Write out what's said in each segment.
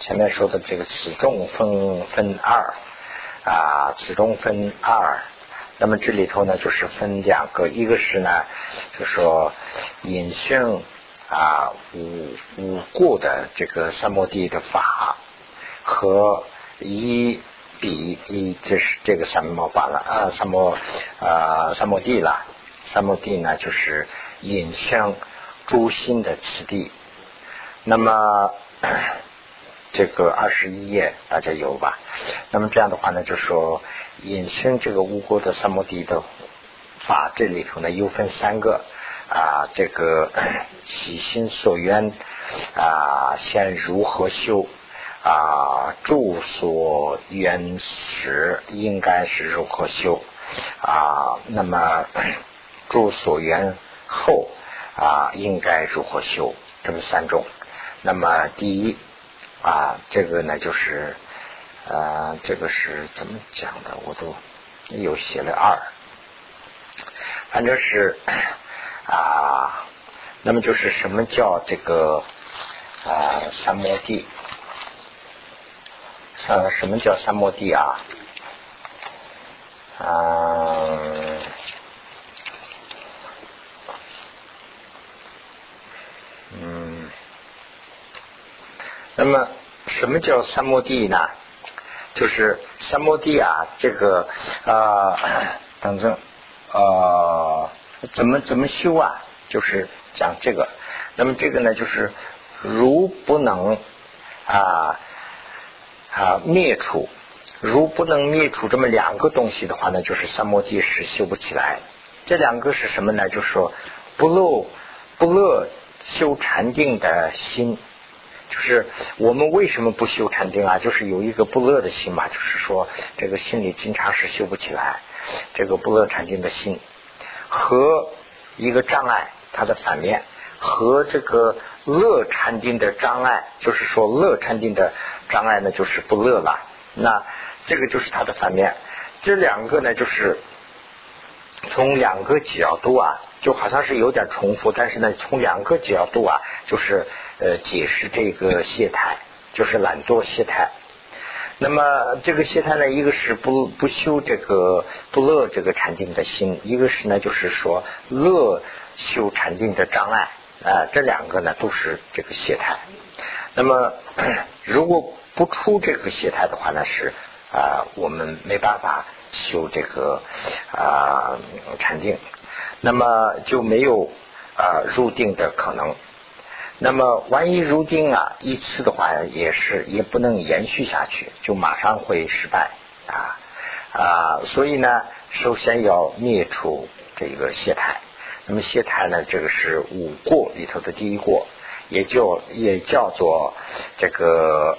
前面说的这个此中分分二啊，此中分二。那么这里头呢，就是分两个，一个是呢，就说隐性啊无无故的这个三摩地的法和一比一，这是这个三摩法了啊，三摩啊三摩地了。三摩地呢，就是隐性诸心的此地。那么这个二十一页大家有吧？那么这样的话呢，就说。引申这个无垢的三摩地的法，这里头呢又分三个啊，这个 起心所愿啊，先如何修啊？住所缘时应该是如何修啊？那么 住所缘后啊，应该如何修？这么三种。那么第一啊，这个呢就是。啊，这个是怎么讲的？我都有写了二，反正是啊，那么就是什么叫这个啊三摩地？呃，什么叫三摩地啊？啊，那么什么叫三摩地呢？就是三摩地啊，这个啊，等等，呃，怎么怎么修啊？就是讲这个。那么这个呢，就是如不能啊啊灭除，如不能灭除这么两个东西的话呢，就是三摩地是修不起来。这两个是什么呢？就是说不漏不乐修禅定的心。就是我们为什么不修禅定啊？就是有一个不乐的心嘛，就是说这个心里经常是修不起来，这个不乐禅定的心和一个障碍，它的反面和这个乐禅定的障碍，就是说乐禅定的障碍呢，就是不乐了。那这个就是它的反面，这两个呢，就是从两个角度啊。就好像是有点重复，但是呢，从两个角度啊，就是呃解释这个懈怠，就是懒惰懈怠。那么这个懈怠呢，一个是不不修这个不乐这个禅定的心，一个是呢就是说乐修禅定的障碍啊，这两个呢都是这个懈怠。那么 如果不出这个懈怠的话呢，是啊我们没办法修这个啊禅定。那么就没有啊入定的可能。那么万一入定啊一次的话，也是也不能延续下去，就马上会失败啊啊！所以呢，首先要灭除这个懈怠。那么懈怠呢，这个是五过里头的第一过，也就也叫做这个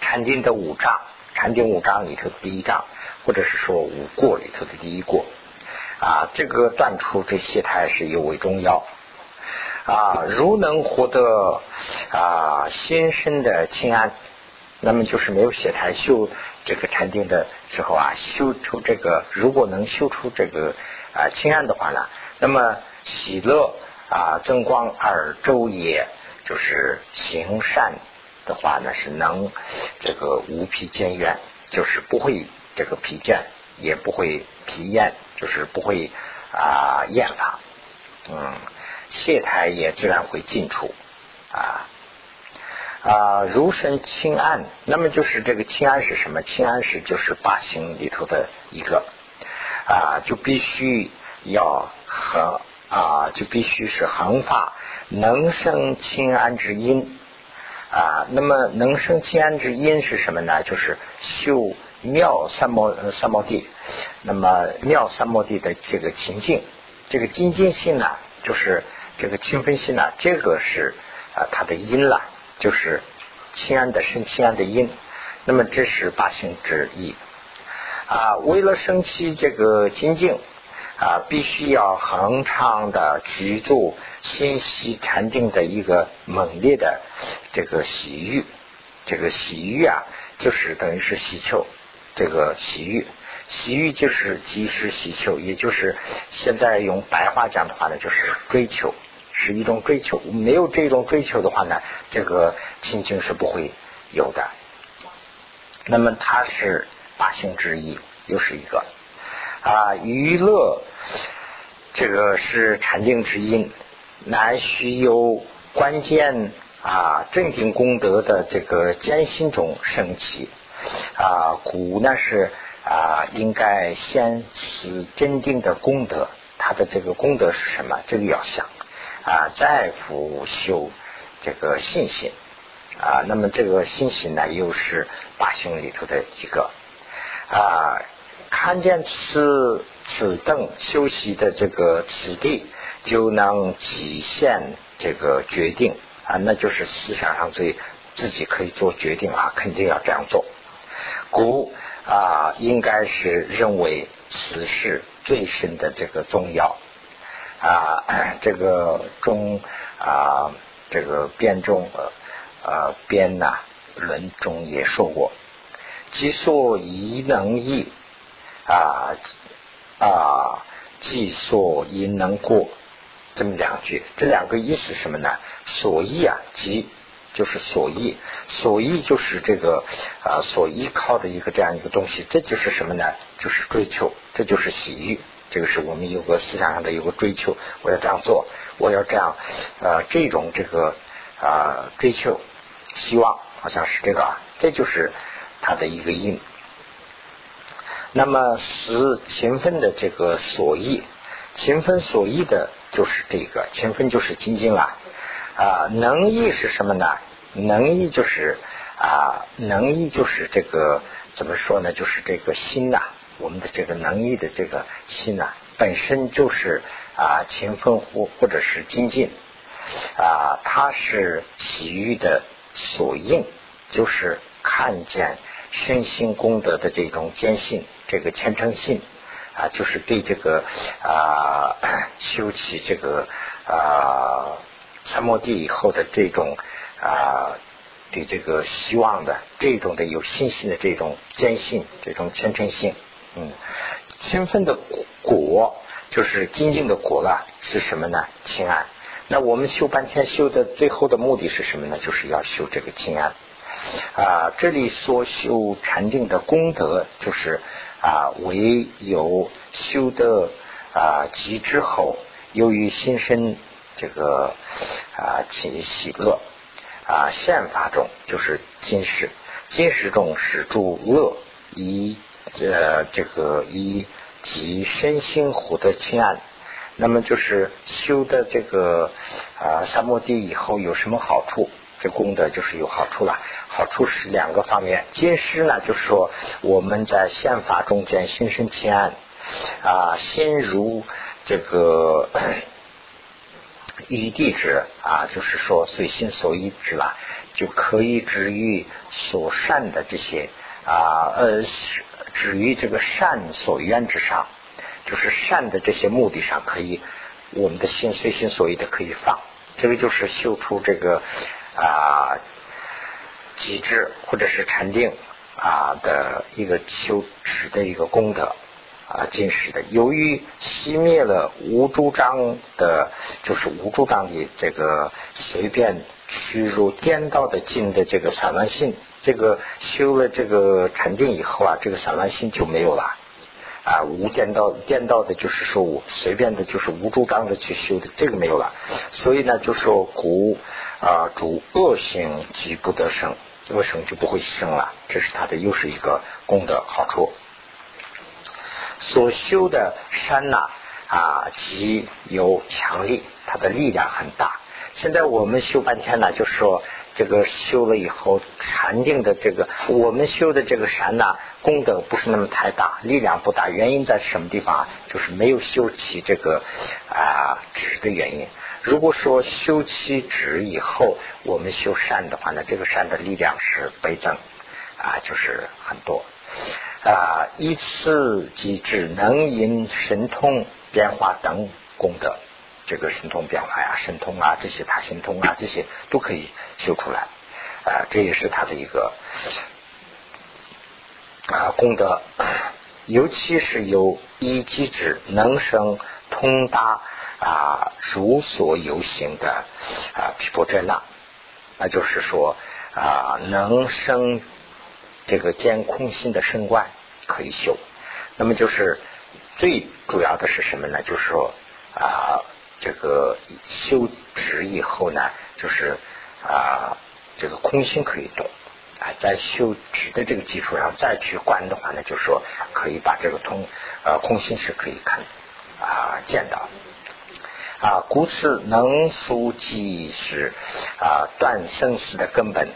禅定的五障，禅定五章里头的第一章，或者是说五过里头的第一过。啊，这个断除这些态是尤为重要啊！如能获得啊心生的清安，那么就是没有血态修这个禅定的时候啊，修出这个如果能修出这个啊清安的话呢，那么喜乐啊增光而周也，就是行善的话呢是能这个无疲渐远，就是不会这个疲倦。也不会疲厌，就是不会啊厌乏，嗯，懈怠也自然会进出啊啊如身清安，那么就是这个清安是什么？清安是就是八行里头的一个啊，就必须要和啊，就必须是恒发能生清安之因啊。那么能生清安之因是什么呢？就是修。妙三摩三摩地，那么妙三摩地的这个情境，这个精进性呢，就是这个清分心呢，这个是啊它的因了，就是清安的生清安的因。那么这是八行之一啊。为了生起这个精进啊，必须要恒常的居住心息禅定的一个猛烈的这个喜欲，这个喜欲啊，就是等于是喜求。这个洗浴，洗浴就是及时洗求，也就是现在用白话讲的话呢，就是追求，是一种追求。没有这种追求的话呢，这个心情是不会有的。那么它是八性之一，又是一个啊娱乐，这个是禅定之因，乃须有关键啊正经功德的这个艰辛中升起啊，故呢是啊应该先思真定的功德，它的这个功德是什么？这个要想啊，再复修这个信心。啊，那么这个信心呢，又是八行里头的几个啊，看见此此等修习的这个此地，就能体现这个决定啊，那就是思想上最自己可以做决定啊，肯定要这样做。故啊，应该是认为此事最深的这个重要啊，这个中啊，这个辩中。啊，编呐论中也说过，即所宜能易啊啊，即所因能过，这么两句，这两个意思什么呢？所依啊，即就是所依，所依就是这个啊，所依靠的一个这样一个东西，这就是什么呢？就是追求，这就是喜欲，这个是我们有个思想上的有个追求，我要这样做，我要这样啊，这种这个啊追求。希望好像是这个啊，这就是它的一个因。那么是勤奋的这个所依，勤奋所依的就是这个勤奋就是精进了啊。能益是什么呢？能益就是啊，能益就是这个怎么说呢？就是这个心呐，我们的这个能益的这个心呐，本身就是啊勤奋或或者是精进啊，它是喜欲的。所应就是看见身心功德的这种坚信，这个虔诚信啊，就是对这个啊 修起这个啊三摩地以后的这种啊对这个希望的这种的有信心的这种坚信，这种虔诚性，嗯，勤奋的果就是精进的果了，是什么呢？亲安。那我们修半天修的最后的目的是什么呢？就是要修这个清安啊。这里所修禅定的功德，就是啊，唯有修得啊极之后，由于心生这个啊起喜乐啊现法中，就是今世今世中是诸乐以呃这个以及身心获得清安。那么就是修的这个啊三摩地以后有什么好处？这功德就是有好处了。好处是两个方面。今师呢，就是说我们在宪法中间心生平安啊，心如这个 于地之啊，就是说随心所欲之了，就可以止于所善的这些啊呃止于这个善所愿之上。就是善的这些目的上，可以我们的心随心所欲的可以放，这个就是修出这个啊极致或者是禅定啊的一个修持的一个功德啊进食的。由于熄灭了无主张的，就是无主张的这个随便屈入颠倒的境的这个散乱心，这个修了这个禅定以后啊，这个散乱心就没有了。啊，无颠倒颠倒的，就是说我随便的，就是无主张的去修的，这个没有了。所以呢，就说古啊主恶行即不得生，恶生就不会生了，这是它的又是一个功德好处。所修的山呐啊极有强力，它的力量很大。现在我们修半天呢，就是说。这个修了以后禅定的这个，我们修的这个山呢，功德不是那么太大，力量不大。原因在什么地方？就是没有修起这个啊止的原因。如果说修七指以后，我们修善的话呢，这个善的力量是倍增啊，就是很多啊。依次即止能引神通变化等功德。这个神通变化呀，神通啊，这些大神通啊，这些都可以修出来啊，这也是他的一个啊功德。尤其是有一机智能生通达啊如所有行的啊毗婆遮那，那就是说啊能生这个见空心的升观可以修。那么就是最主要的是什么呢？就是说啊这个修止以后呢，就是啊这个空心可以动。啊，在修止的这个基础上再去观的话呢，就是说可以把这个通呃空心是可以看啊见到啊，故此能速即是啊断生死的根本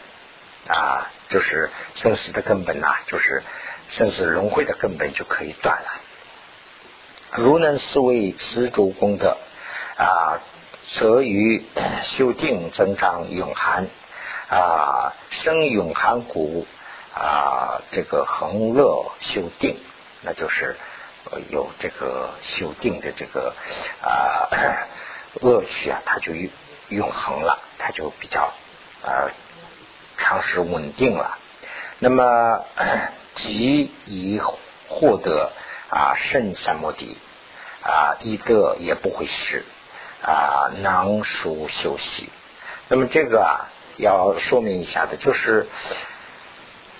啊，就是生死的根本呐，就是生死轮回的根本就可以断了。如能思维此诸功德啊，则于 修定增长永含。啊，生永寒谷啊，这个恒乐修定，那就是有这个修定的这个啊乐趣啊，它就永恒了，它就比较啊长时稳定了。那么即以获得啊圣三摩地啊，一得也不会失啊，能熟休息。那么这个啊。要说明一下的，就是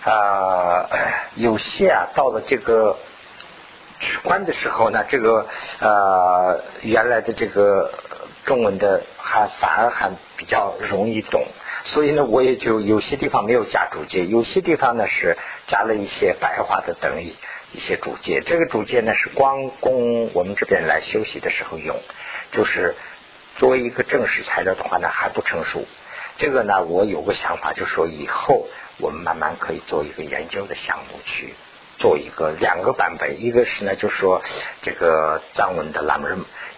啊，有些啊，到了这个直观的时候呢，这个呃，原来的这个中文的还反而还比较容易懂，所以呢，我也就有些地方没有加注解，有些地方呢是加了一些白话的等一一些注解。这个注解呢是光供我们这边来休息的时候用，就是作为一个正式材料的话呢还不成熟。这个呢，我有个想法，就是说以后我们慢慢可以做一个研究的项目，去做一个两个版本。一个是呢，就说这个藏文的拉姆，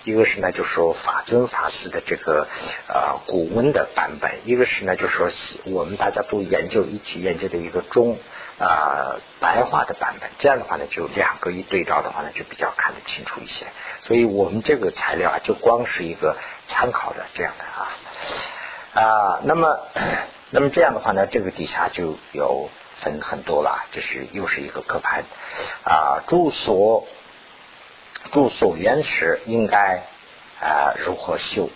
一个是呢，就说法尊法师的这个呃古文的版本。一个是呢，就说我们大家都研究一起研究的一个中啊白话的版本。这样的话呢，就两个一对照的话呢，就比较看得清楚一些。所以我们这个材料啊，就光是一个参考的这样的啊。啊，那么，那么这样的话呢，这个底下就有分很多了，这是又是一个刻盘啊。住所住所原始应该啊如何修？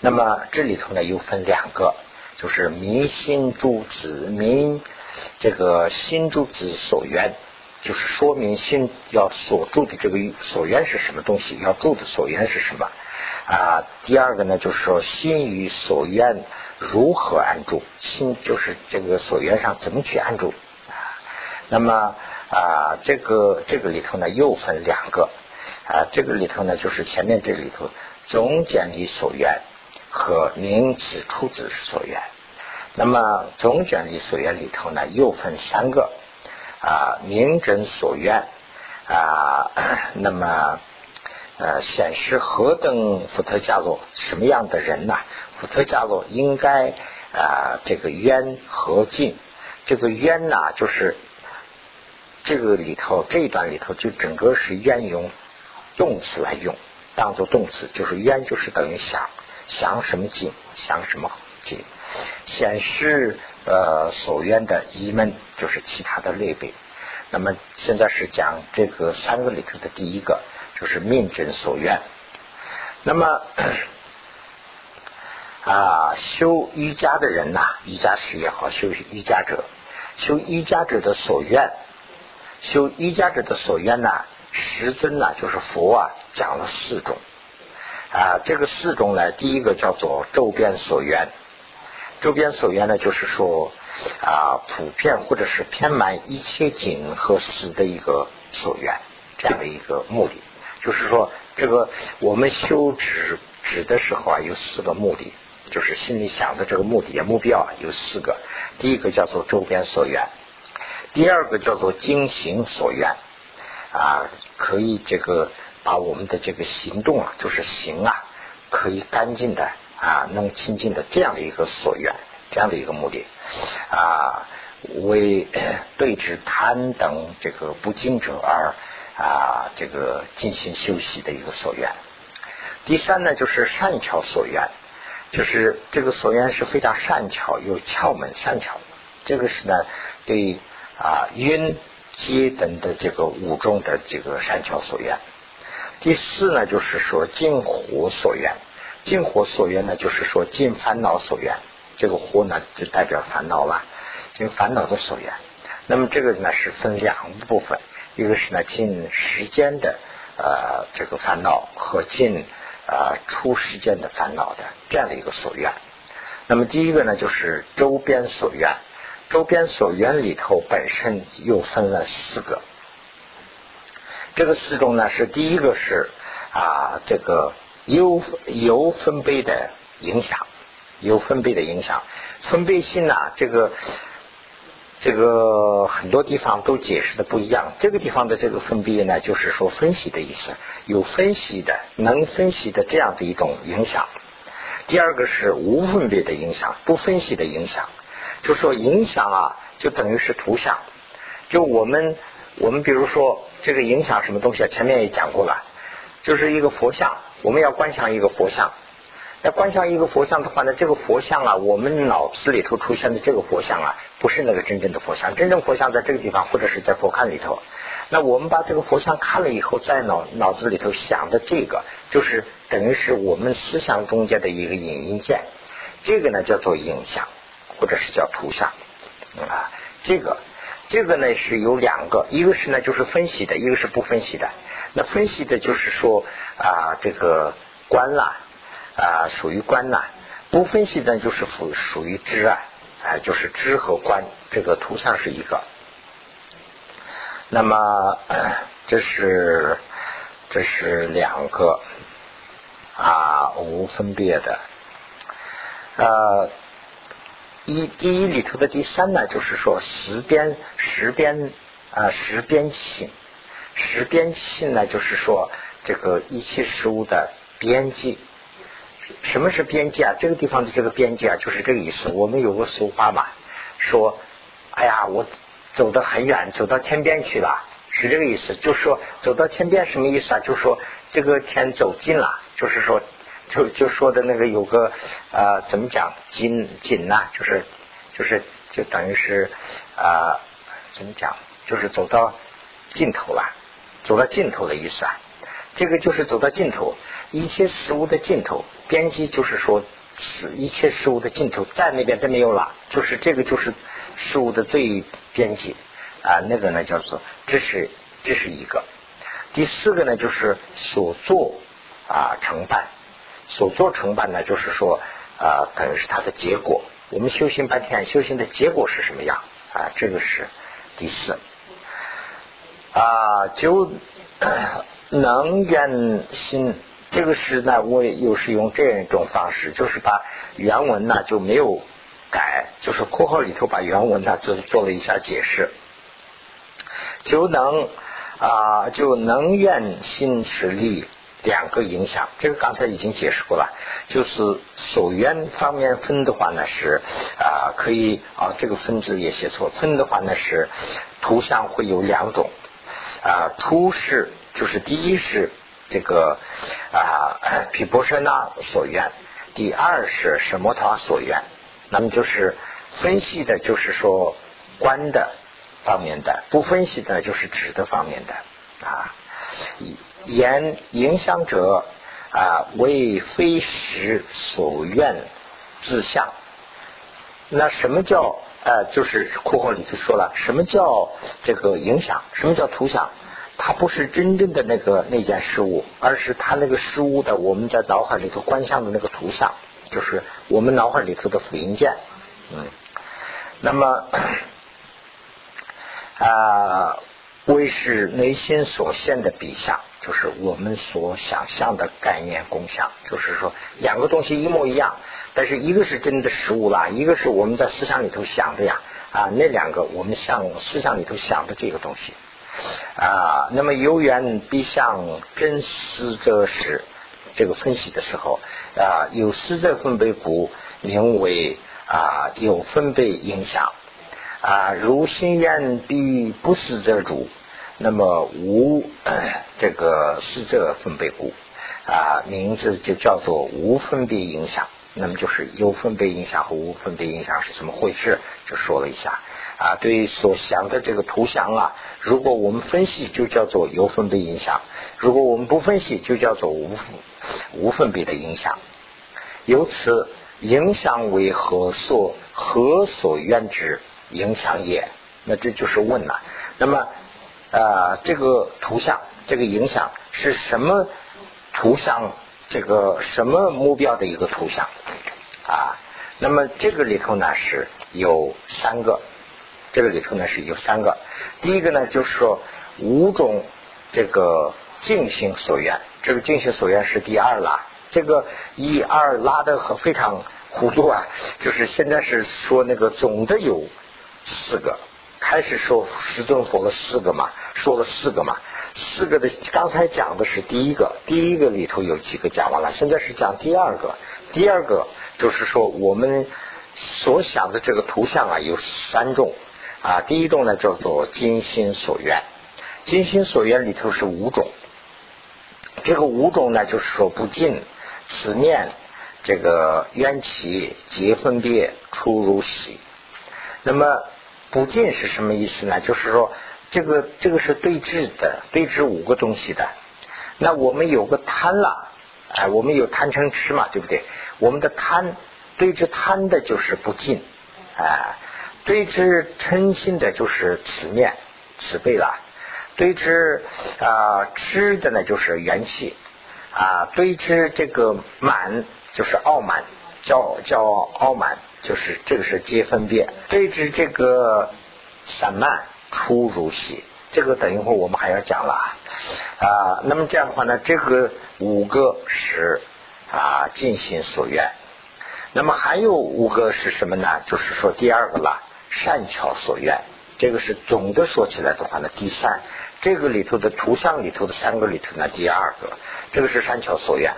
那么这里头呢又分两个，就是明心诸子明这个心诸子所缘，就是说明心要所住的这个所缘是什么东西，要住的所缘是什么。啊，第二个呢，就是说心与所愿如何安住？心就是这个所愿上怎么去安住啊？那么啊，这个这个里头呢又分两个啊，这个里头呢就是前面这里头总讲理所愿和名词出自所愿。那么总讲理所愿里头呢又分三个啊，名真所愿啊，那么。呃，显示何等福特伽罗什么样的人呐？福特伽罗应该啊，这个冤和尽。这个冤呐，就是这个里头这一段里头就整个是冤用动词来用，当做动词，就是冤就是等于想想什么尽，想什么尽。显示呃所愿的疑门，就是其他的类别。那么现在是讲这个三个里头的第一个。就是命真所愿。那么啊，修瑜伽的人呐，瑜伽师也好，修瑜伽者，修瑜伽者的所愿，修瑜伽者的所愿呢，十尊呢，就是佛啊，讲了四种啊。这个四种呢，第一个叫做周边所愿，周边所愿呢，就是说啊，普遍或者是偏满一切景和事的一个所愿，这样的一个目的。就是说，这个我们修止止的时候啊，有四个目的，就是心里想的这个目的啊目标啊有四个。第一个叫做周边所缘，第二个叫做精行所缘啊，可以这个把我们的这个行动啊，就是行啊，可以干净的啊，能清净的这样的一个所缘，这样的一个目的啊，为 对治贪等这个不净者而。啊，这个进行休息的一个所愿。第三呢，就是善巧所愿，就是这个所愿是非常善巧，有窍门善巧。这个是呢，对啊音阶等的这个五种的这个善巧所愿。第四呢，就是说尽火所愿，尽火所愿呢，就是说尽烦恼所愿。这个火呢，就代表烦恼了，尽烦恼的所愿。那么这个呢，是分两部分，一个是呢尽时间的呃这个烦恼和尽啊出时间的烦恼的这样的一个所愿。那么第一个呢，就是周边所愿。周边所愿里头本身又分了四个，这个四种呢是第一个是啊这个有有分贝的影响，有分贝的影响，分贝性呢这个这个很多地方都解释的不一样。这个地方的这个分别呢，就是说分析的意思，有分析的能分析的这样的一种影响。第二个是无分别的影响，不分析的影响。就说影响啊，就等于是图像。就我们我们比如说这个影响什么东西啊？前面也讲过了，就是一个佛像，我们要观想一个佛像。那观想一个佛像的话呢，这个佛像啊，我们脑子里头出现的这个佛像啊，不是那个真正的佛像。真正佛像在这个地方，或者是在佛龛里头。那我们把这个佛像看了以后，在脑脑子里头想的这个，就是等于是我们思想中间的一个影音件。这个呢叫做影像。或者是叫图像啊，这个这个呢是有两个，一个是呢就是分析的，一个是不分析的。那分析的就是说啊这个观啦啊属于观呐，不分析的就是属属于知啊，啊就是知和观，这个图像是一个。那么这是这是两个啊无分别的呃。一第一里头的第三呢，就是说十边十边啊十边性，十边性呢，就是说这个一切事物的边际。什么是边际啊？这个地方的这个边际啊，就是这个意思。我们有个俗话嘛，说哎呀，我走得很远，走到天边去了，是这个意思。就是说走到天边什么意思啊？就是说这个天走近了，就是说。就就说的那个有个啊，怎么讲？紧紧呐，就是就是就等于是啊，怎么讲？就是走到尽头了，走到尽头的意思啊。这个就是走到尽头，一切事物的尽头，边际就是说，是一切事物的尽头，在那边都没有了，就是这个就是事物的最边际啊。那个呢叫做，这是这是一个。第四个呢就是所作啊成败。所做成办呢，就是说啊，等于是它的结果。我们修行半天，修行的结果是什么样啊？这个是第四啊，就能愿心。这个是呢，我又是用这样一种方式，就是把原文呢就没有改，就是括号里头把原文呢做做了一下解释，就能啊，就能愿心实力。两个影响，这个刚才已经解释过了。就是所缘方面分的话呢，是啊可以啊这个分字也写错。分的话呢是图像会有两种啊，图是就是第一是这个啊 毗婆舍那所愿，第二是什么他所愿。那么就是分析的，就是说观的方面的；不分析的，就是指的方面的啊。言影响者啊，为非实所愿自相。那什么叫呃，就是括号里就说了，什么叫这个影响？什么叫图像？它不是真正的那个那件事物，而是它那个事物的我们在脑海里头观想的那个图像，就是我们脑海里头的复印件。嗯，那么啊，为是内心所现的比相。就是我们所想象的概念共享，就是说两个东西一模一样，但是一个是真的实物啦，一个是我们在思想里头想的呀啊，那两个我们像思想里头想的这个东西啊，那么有缘必向真实者时，这个分析的时候啊，有实者分贝故，名为啊有分贝影响啊，如心愿必不实者主。那么无这个是这分别故啊，名字就叫做无分别影响那么就是有分别影响和无分别影响是怎么回事，就说了一下啊。对所想的这个图像啊，如果我们分析，就叫做有分别影响；如果我们不分析，就叫做无无分别的影响。由此影响为何所何所愿之影响也？那这就是问了。那么啊，这个图像，这个影响是什么图像？这个什么目标的一个图像啊？那么这个里头呢是有三个，这个里头呢是有三个。第一个呢就是说五种这个静心所愿，这个静心所愿是第二啦，这个一二拉的很非常糊涂啊。就是现在是说那个总的有四个，开始说十尊佛了四个嘛，说了四个嘛。四个的，刚才讲的是第一个，第一个里头有几个讲完了，现在是讲第二个。第二个就是说，我们所想的这个图像啊，有三种啊。第一种呢叫做金心所愿，金心所愿里头是五种。这个五种呢，就是说不尽思念这个缘起结分别出入喜。那么不尽是什么意思呢？就是说。这个这个是对峙的，对峙五个东西的。那我们有个贪了，哎，我们有贪嗔痴嘛，对不对？我们的贪对峙贪的就是不敬，哎，对峙嗔心的就是慈念慈悲了，对峙啊痴的呢就是元气啊，对峙这个满就是傲慢，叫叫傲傲慢就是这个是皆分别，对峙这个散漫。出如喜，这个等一会儿我们还要讲了啊。那么这样的话呢，这个五个是啊尽心所愿。那么还有五个是什么呢？就是说第二个了，善巧所愿。这个是总的说起来的话呢，第三。这个里头的图像里头的三个里头呢，第二个，这个是善巧所愿。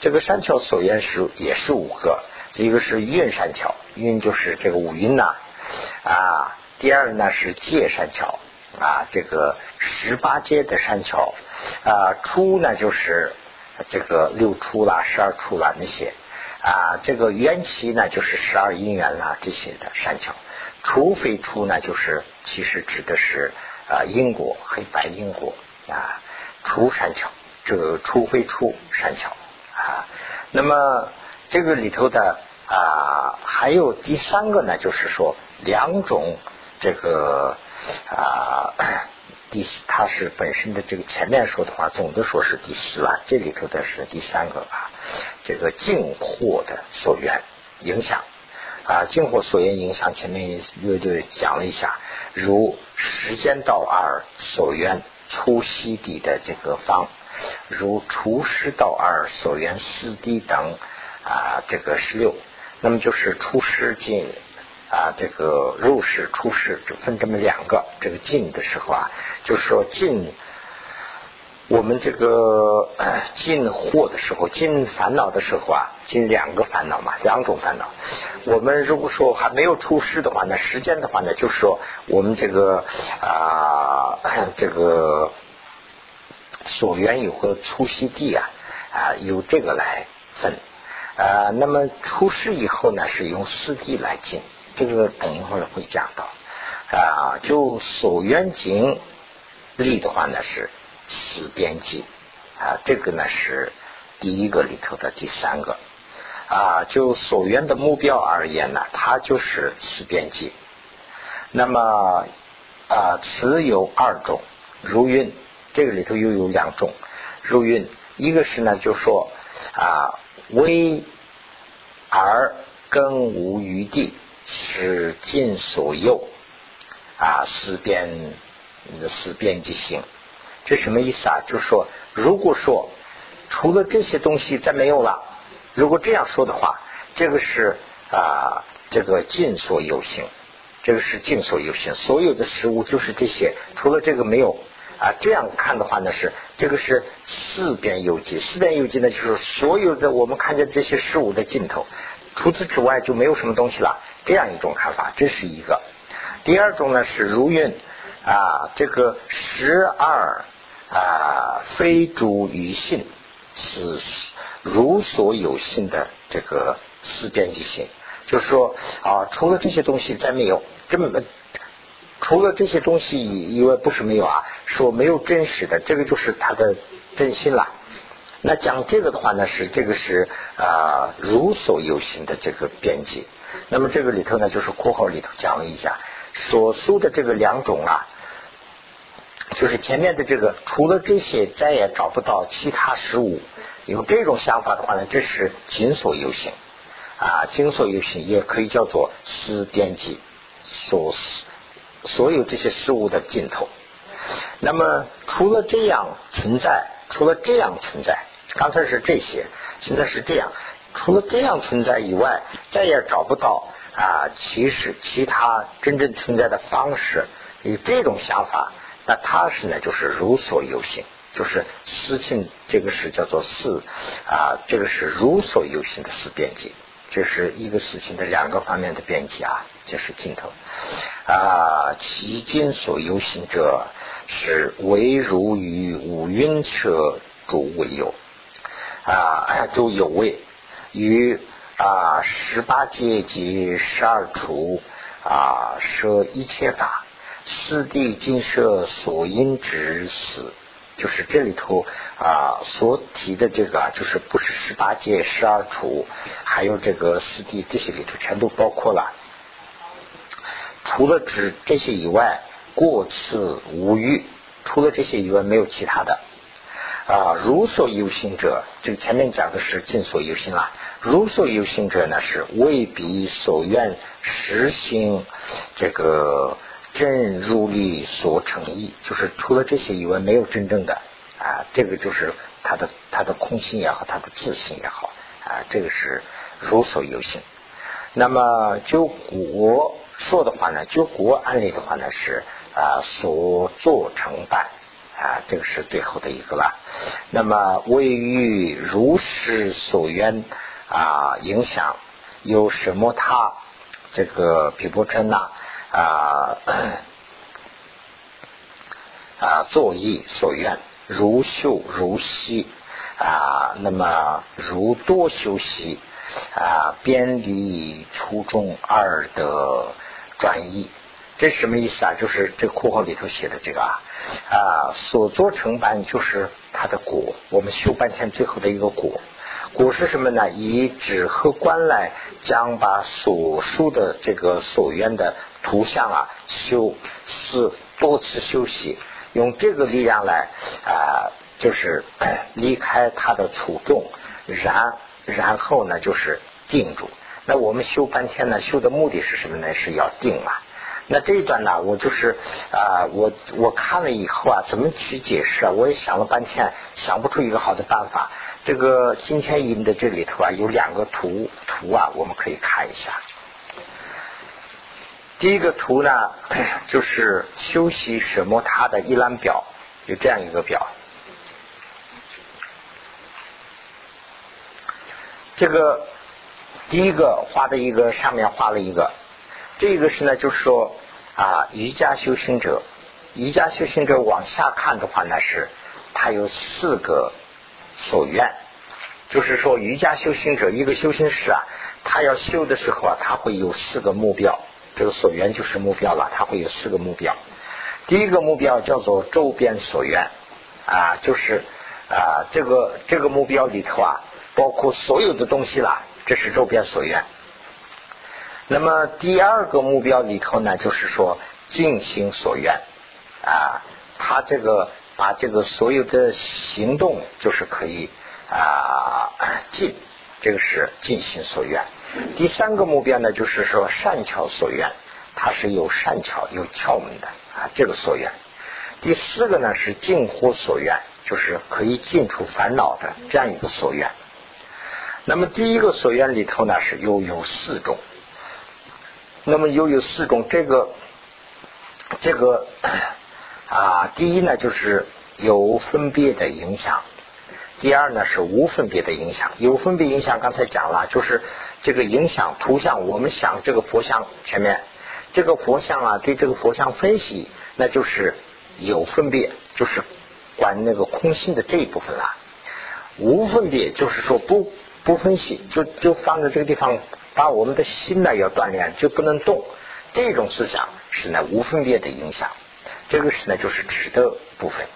这个善巧所愿是也是五个，一个是运善巧，运就是这个五音呐啊。第二呢是界山桥啊，这个十八界的山桥啊，出呢就是这个六出啦、十二出啦那些啊，这个缘起呢就是十二因缘啦这些的山桥，除非出呢就是其实指的是啊因果黑白因果啊出山桥，这个除非出山桥啊，那么这个里头的啊还有第三个呢，就是说两种。这个啊，第它是本身的这个前面说的话，总的说是第四了，这里头的是第三个啊。这个净惑的所缘影响啊，净惑所缘影响，前面略略讲了一下，如时间道二所缘粗细地的这个方，如除师道二所缘四地等啊，这个十六，那么就是出师进。啊，这个入世出世就分这么两个。这个进的时候啊，就是说进我们这个进货的时候，进烦恼的时候啊，进两个烦恼嘛，两种烦恼。我们如果说还没有出世的话呢，时间的话呢，就是说我们这个啊，这个所缘有个粗细地啊啊，由这个来分啊。那么出世以后呢，是用四地来进。这个等一会儿会讲到。啊，就所缘经力的话呢是四边际。啊，这个呢是第一个里头的第三个。啊，就所缘的目标而言呢，它就是四边际。那么啊，词有二种，如云，这个里头又有两种，如云，一个是呢就说啊，为而更无余地。是尽所有啊，思辨的思辨即行，这什么意思啊？就是说，如果说除了这些东西再没有了，如果这样说的话，这个是啊，这个尽所有行，这个是尽所有行，所有的事物就是这些，除了这个没有啊。这样看的话呢，是这个是四边有机，四边有机呢，就是所有的我们看见这些事物的尽头，除此之外就没有什么东西了。这样一种看法，这是一个。第二种呢是如云啊，这个十二啊非诸于性，是如所有性的这个四边际性，就是说啊，除了这些东西再没有，这么除了这些东西以外，不是没有啊，说没有真实的，这个就是他的真心了。那讲这个的话呢，是这个是啊如所有形的这个边际。那么这个里头呢，就是括号里头讲了一下，所述的这个两种啊。就是前面的这个，除了这些，再也找不到其他事物。有这种想法的话呢，这是尽所有行啊，尽所有行也可以叫做思边际，所所有这些事物的尽头。那么除了这样存在，除了这样存在，刚才是这些，现在是这样，除了这样存在以外，再也找不到啊，其实其他真正存在的方式。以这种想法。那它是呢，就是如所有性，就是思性，这个是叫做四啊，这个是如所有性的四边际，这是一个事情的两个方面的边际啊，这是尽头啊。其今所有行者，是唯如于五蕴车诸为有啊，就有为于啊十八界及十二处啊，设一切法。四地金舍所因之死，就是这里头啊所提的这个，就是不是十八界十二处，还有这个四地这些里头全都包括了。除了指这些以外，过次无余，除了这些以外没有其他的啊。如所有心者，这个前面讲的是尽所有心了。如所有心者呢，是未必所愿实行这个。真如力所成意，就是除了这些以外没有真正的啊，这个就是他的他的空性也好，他的自信也好啊，这个是如所有心。那么就国说的话呢，就国案例的话呢是啊所做成办啊，这个是最后的一个了。那么位于如是所愿啊影响有什么？他这个比波真呐。啊啊，作意所愿，如秀如息啊，那么如多修习啊，边离初中二的转移，这什么意思啊？就是这个括号里头写的这个啊啊，所作成办就是它的果，我们修半天最后的一个果。果是什么呢？以纸和观来将把所书的这个所愿的图像啊修是多次修习，用这个力量来啊，就是离开它的初重，然然后呢就是定住。那我们修半天呢，修的目的是什么呢？是要定啊。那这一段呢，我就是啊，我我看了以后啊，怎么去解释啊？我也想了半天，想不出一个好的办法。这个今天印的这里头啊，有两个图图啊，我们可以看一下。第一个图呢，就是修习什么他的一览表，有这样一个表。这个第一个画的一个上面画了一个。这个是呢，就是说啊，瑜伽修行者，瑜伽修行者往下看的话呢，是他有四个所愿，就是说瑜伽修行者一个修行师啊，他要修的时候啊，他会有四个目标，这个所愿就是目标了，他会有四个目标。第一个目标叫做周边所愿啊，就是啊，这个这个目标里头啊，包括所有的东西啦，这是周边所愿。那么第二个目标里头呢，就是说尽心所愿啊，他这个把这个所有的行动就是可以啊尽，这个是尽心所愿。第三个目标呢，就是说善巧所愿，它是有善巧有窍门的啊，这个所愿。第四个呢是尽乎所愿，就是可以尽除烦恼的这样一个所愿。那么第一个所愿里头呢是又有四种。那么又有四种，这个这个啊，第一呢就是有分别的影响，第二呢是无分别的影响。有分别影响刚才讲了，就是这个影响图像，我们想这个佛像前面这个佛像啊，对这个佛像分析，那就是有分别，就是管那个空性的这一部分了。无分别就是说不不分析，就就放在这个地方，把我们的心呢要锻炼，就不能动。这种思想是呢无分别的影响，这个是呢就是指的部分。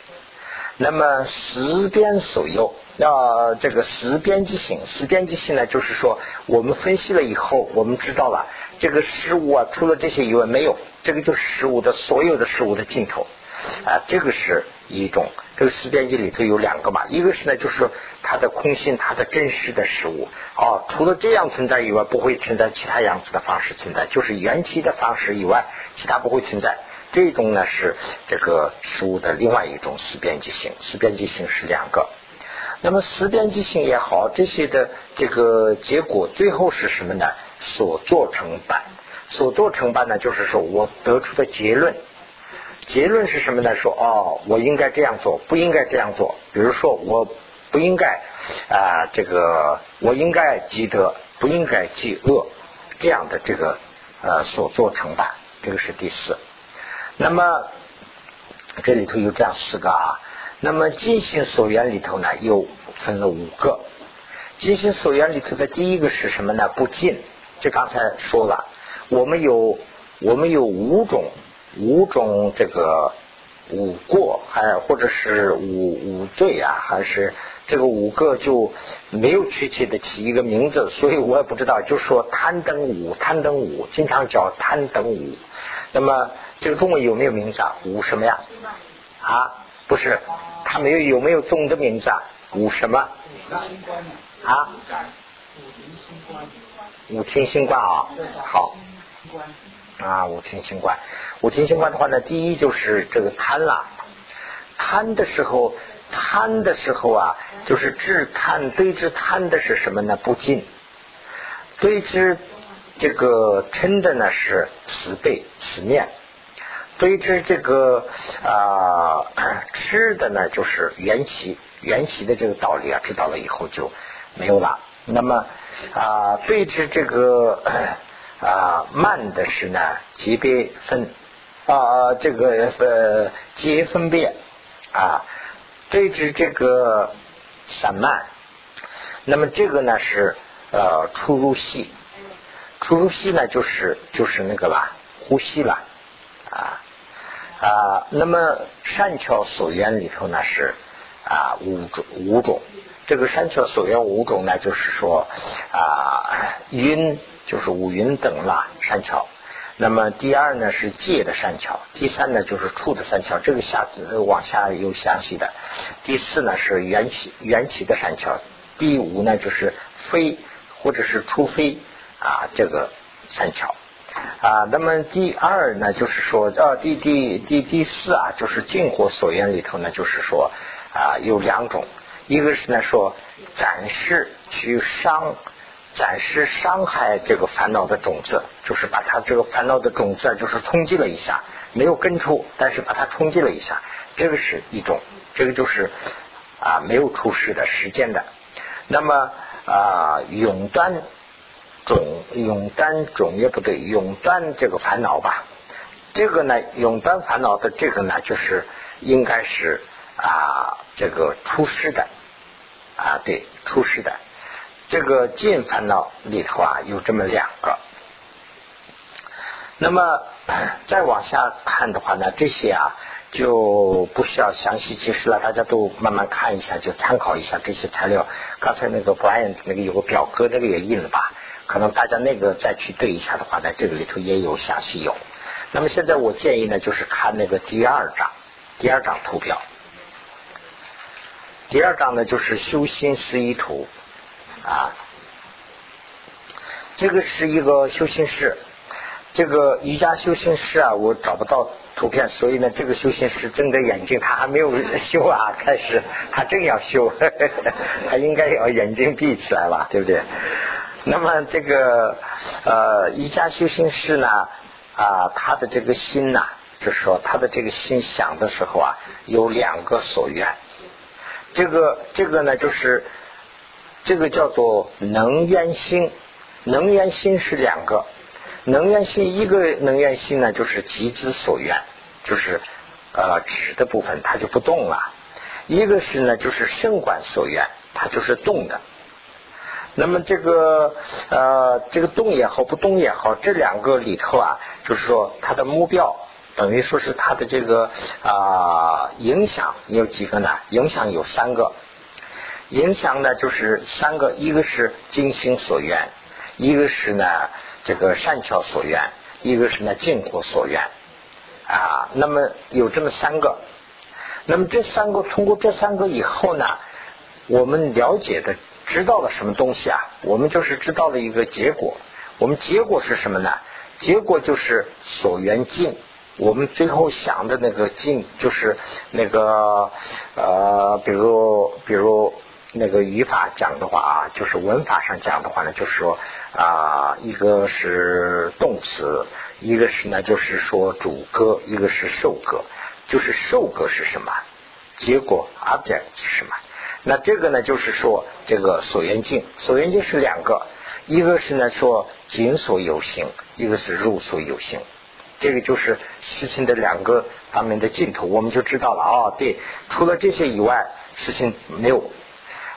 那么识边所有，要这个识边即性，识边即性呢，就是说我们分析了以后，我们知道了这个事物啊，除了这些以外没有，这个就是事物的所有的事物的尽头啊，这个是一种。这个识边即里头有两个嘛，一个是呢，就是它的空性，它的真实的事物啊，除了这样存在以外，不会存在其他样子的方式存在，就是缘起的方式以外，其他不会存在。这种呢是这个事物的另外一种识边即性，识边即性是两个。那么识边即性也好，这些的这个结果最后是什么呢？所做成办，所做成办呢，就是说我得出的结论。结论是什么呢？说哦，我应该这样做，不应该这样做。比如说，我不应该啊，这个我应该积德，不应该积恶，这样的这个呃所做成吧，这个是第四。那么这里头有这样四个啊。那么尽心所缘里头呢，又分了五个。尽心所缘里头的第一个是什么呢？不尽。就刚才说了，我们有我们有五种。五种这个五过，还或者是五五罪啊，还是这个五个就没有确切的起一个名字，所以我也不知道。就说贪等五，贪等五，经常叫贪等五。那么这个中文有没有名字啊？五什么呀？啊，不是，他没有有没有总的名字啊？五什么？啊？五天星官啊？好。啊，五听星官。五听星官的话呢，第一就是这个贪啦，贪的时候，贪的时候啊，就是治贪对治贪的是什么呢？不敬。对治这个嗔的呢是慈悲慈念，对治这个啊吃的呢就是缘起缘起的这个道理啊，知道了以后就没有了。那么啊对治这个啊慢的是呢级别分。啊，这个是皆分别啊，对治这个散漫，那么这个呢是呃出入息，出入息呢就是就是那个啦，呼吸啦啊啊，那么善巧所缘里头呢是啊五种五种，这个善巧所缘五种呢就是说啊云就是五云等啦山桥。那么第二呢是界的山桥，第三呢就是处的山桥，这个下子往下有详细的。第四呢是缘起缘起的山桥，第五呢就是非或者是除非啊这个山桥啊。那么第二呢就是说呃第第第第四啊就是净火所缘里头呢就是说啊有两种，一个是呢说暂时去伤。暂时伤害这个烦恼的种子，就是把它这个烦恼的种子就是冲击了一下，没有根除，但是把它冲击了一下，这个是一种，这个就是啊没有出世的时间的。那么啊永断种永断种也不对，永断这个烦恼吧，这个呢永断烦恼的这个呢就是应该是啊这个出世的啊对出世的。这个尽烦恼里头啊，有这么两个。那么 再往下看的话呢，这些啊就不需要详细解释了，大家都慢慢看一下，就参考一下这些材料。刚才那个 Brian 那个有个表格，那个也印了吧？可能大家那个再去对一下的话，在这个里头也有详细有。那么现在我建议呢，就是看那个第二章，第二章图表。第二章呢，就是修心示意图。啊，这个是一个修行室，这个瑜伽修行室啊，我找不到图片，所以呢，这个修行室睁着眼睛，他还没有修啊，开始他正要修，他应该要眼睛闭起来吧，对不对？那么这个呃瑜伽修行室呢啊，他的这个心呐，就是说他的这个心想的时候啊，有两个所愿，这个这个呢就是。这个叫做能源心，能源心是两个，能源心一个能源心呢，就是集之所愿，就是呃指的部分它就不动了；一个是呢，就是肾管所愿，它就是动的。那么这个呃这个动也好不动也好，这两个里头啊，就是说它的目标等于说是它的这个啊影响有几个呢？影响有三个，影响呢就是三个，一个是精心所愿，一个是呢这个善巧所愿，一个是呢净火所愿啊。那么有这么三个。那么这三个通过这三个以后呢，我们了解的知道了什么东西啊？我们就是知道了一个结果。我们结果是什么呢？结果就是所缘境。我们最后想的那个境，就是那个呃，比如比如那个语法讲的话啊，就是文法上讲的话呢，就是说啊，一个是动词，一个是呢就是说主歌，一个是受歌。就是受格是什么？结果 object 是什么？那这个呢，就是说这个所缘境，所缘境是两个，一个是呢说境所有形，一个是入所有形。这个就是事情的两个方面的尽头，我们就知道了啊。对，除了这些以外，事情没有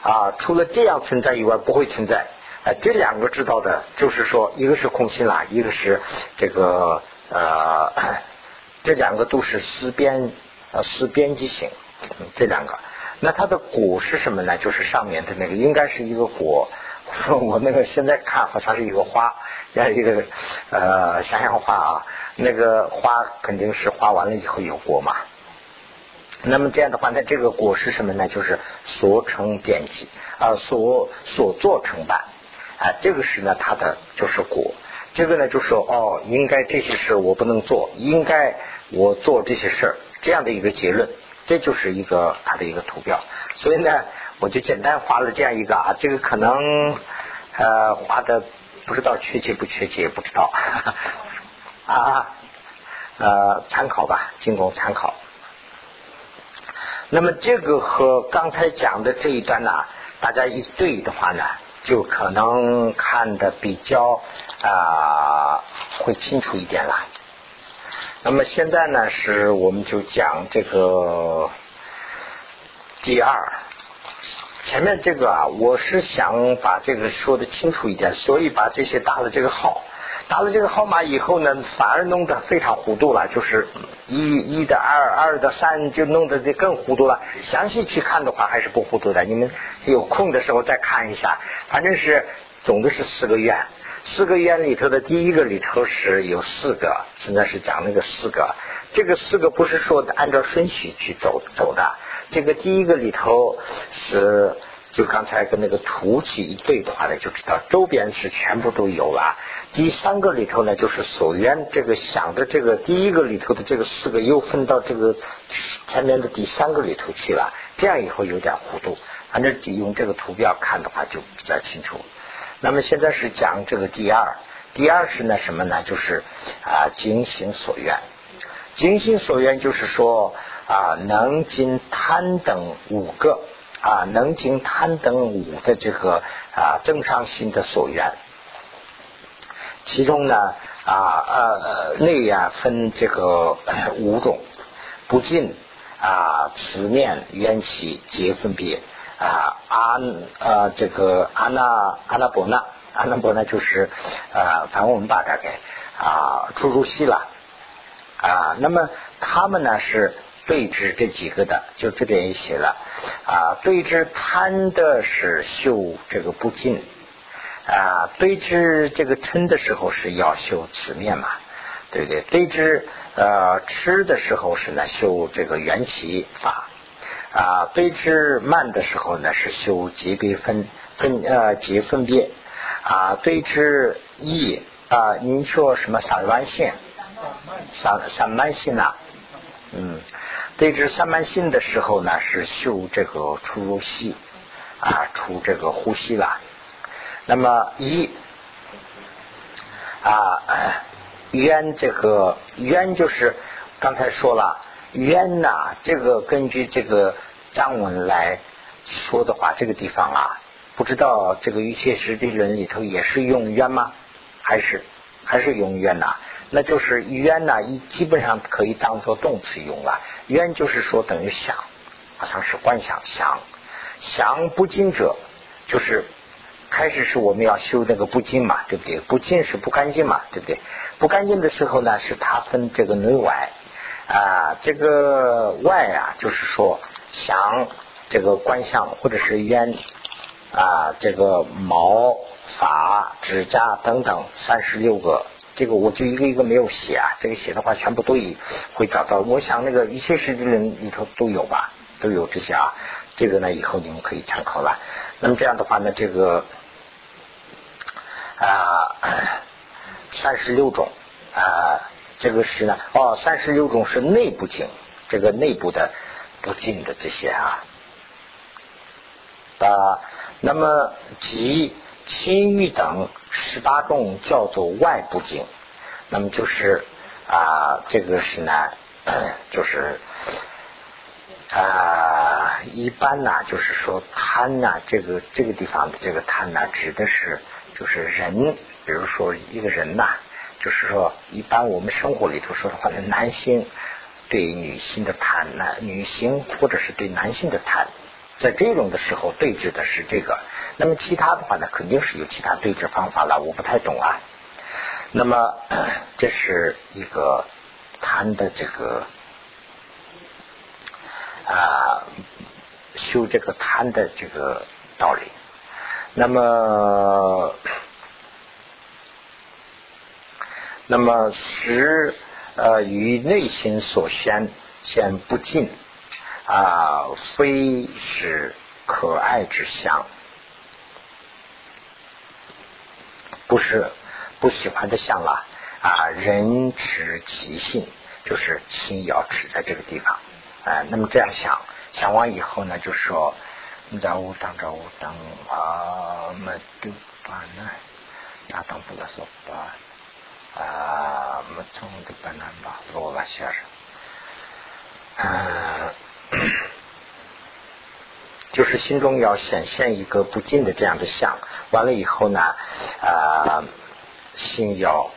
啊。除了这样存在以外，不会存在。哎，这两个知道的，就是说一个是空心啦，一个是这个呃。这两个都是思边呃思边际性，这两个，那它的果是什么呢？就是上面的那个应该是一个果，我那个现在看好像是一个花，像一个呃想想花啊，那个花肯定是花完了以后有果嘛。那么这样的话，那这个果是什么呢？就是所成典籍啊，所所做成办啊，这个是呢它的就是果。这个呢，就说哦，应该这些事我不能做，应该我做这些事儿，这样的一个结论，这就是一个它的一个图表。所以呢，我就简单画了这样一个啊，这个可能呃画的不知道确切不确切，不知道 啊呃参考吧，仅供参考。那么这个和刚才讲的这一段呢，大家一对的话呢。就可能看的比较啊会清楚一点了。那么现在呢，是我们就讲这个第二，前面这个啊，我是想把这个说的清楚一点，所以把这些打了这个号。打了这个号码以后呢，反而弄得非常糊涂了，就是一一的二，二的三，就弄得这更糊涂了。详细去看的话，还是不糊涂的。你们有空的时候再看一下，反正是总的是四个愿，四个愿里头的第一个里头是有四个，现在是讲那个四个。这个四个不是说按照顺序去走走的，这个第一个里头是。就刚才跟那个图去一对的话呢，就知道周边是全部都有了。第三个里头呢，就是所缘这个想的这个第一个里头的这个四个又分到这个前面的第三个里头去了。这样以后有点糊涂，反正用这个图表看的话就比较清楚。那么现在是讲这个第二，第二是呢什么呢？就是啊精心所愿，精心所愿就是说啊能经贪等五个。啊，能经贪等五的这个啊正常心的所缘，其中呢啊呃内呀分这个 五种，不尽啊慈面缘起皆分别。啊阿呃这个阿那阿那伯那。阿那伯那就是啊反正我们把它给啊出入息了。啊，那么他们呢是。对峙这几个的，就这边也写了啊。对峙贪的是修这个不净啊，对峙这个嗔的时候是要修此面嘛，对不对？对峙呃吃的时候是呢修这个缘起法啊，对峙慢的时候呢是修级别分分呃结分别啊，对峙意啊，您说什么散乱性？散散慢性啊，嗯。对治三慢性的时候呢，是修这个出入息啊，出这个呼吸了。那么一啊，冤这个冤就是刚才说了冤呐，这个根据这个藏文来说的话，这个地方啊，不知道这个《一切实地论》里头也是用冤吗？还是还是用冤呐？那就是冤呢，一基本上可以当做动词用了。冤就是说等于想，好像是观想想想不精者，就是开始是我们要修那个不净嘛，对不对？不净是不干净嘛，对不对？不干净的时候呢，是它分这个内外啊，这个外啊，就是说想这个观相或者是冤啊，这个毛发指甲等等三十六个。这个我就一个一个没有写啊，这个写的话全部都以会找到。我想那个一切世之人里头都有吧，都有这些啊。这个呢以后你们可以参考了。那么这样的话呢，这个啊三十六种啊，这个是呢哦三十六种是内部境，这个内部的不净的这些啊啊，那么即。青玉等十八种叫做外部经，那么就是啊，这个是呢，就是啊，一般呢，就是说贪呢，这个这个地方的这个贪呢，指的是就是人，比如说一个人呐，就是说一般我们生活里头说的话呢，男性对女性的贪，男女性或者是对男性的贪。在这种的时候对峙的是这个，那么其他的话呢，肯定是有其他对治方法了，我不太懂啊。那么 这是一个谈的这个啊修这个贪的这个道理。那么那么实呃与内心所先先不尽。啊，非是可爱之相，不是不喜欢的相了啊。人持其性，就是心要持在这个地方。哎，那么这样想想完以后呢，就说你在无当着无当啊，没丢把呢，那当不了说吧啊，没从的本来吧，罗拉先生，嗯。就是心中要显现一个不净的这样的相，完了以后呢，啊，心要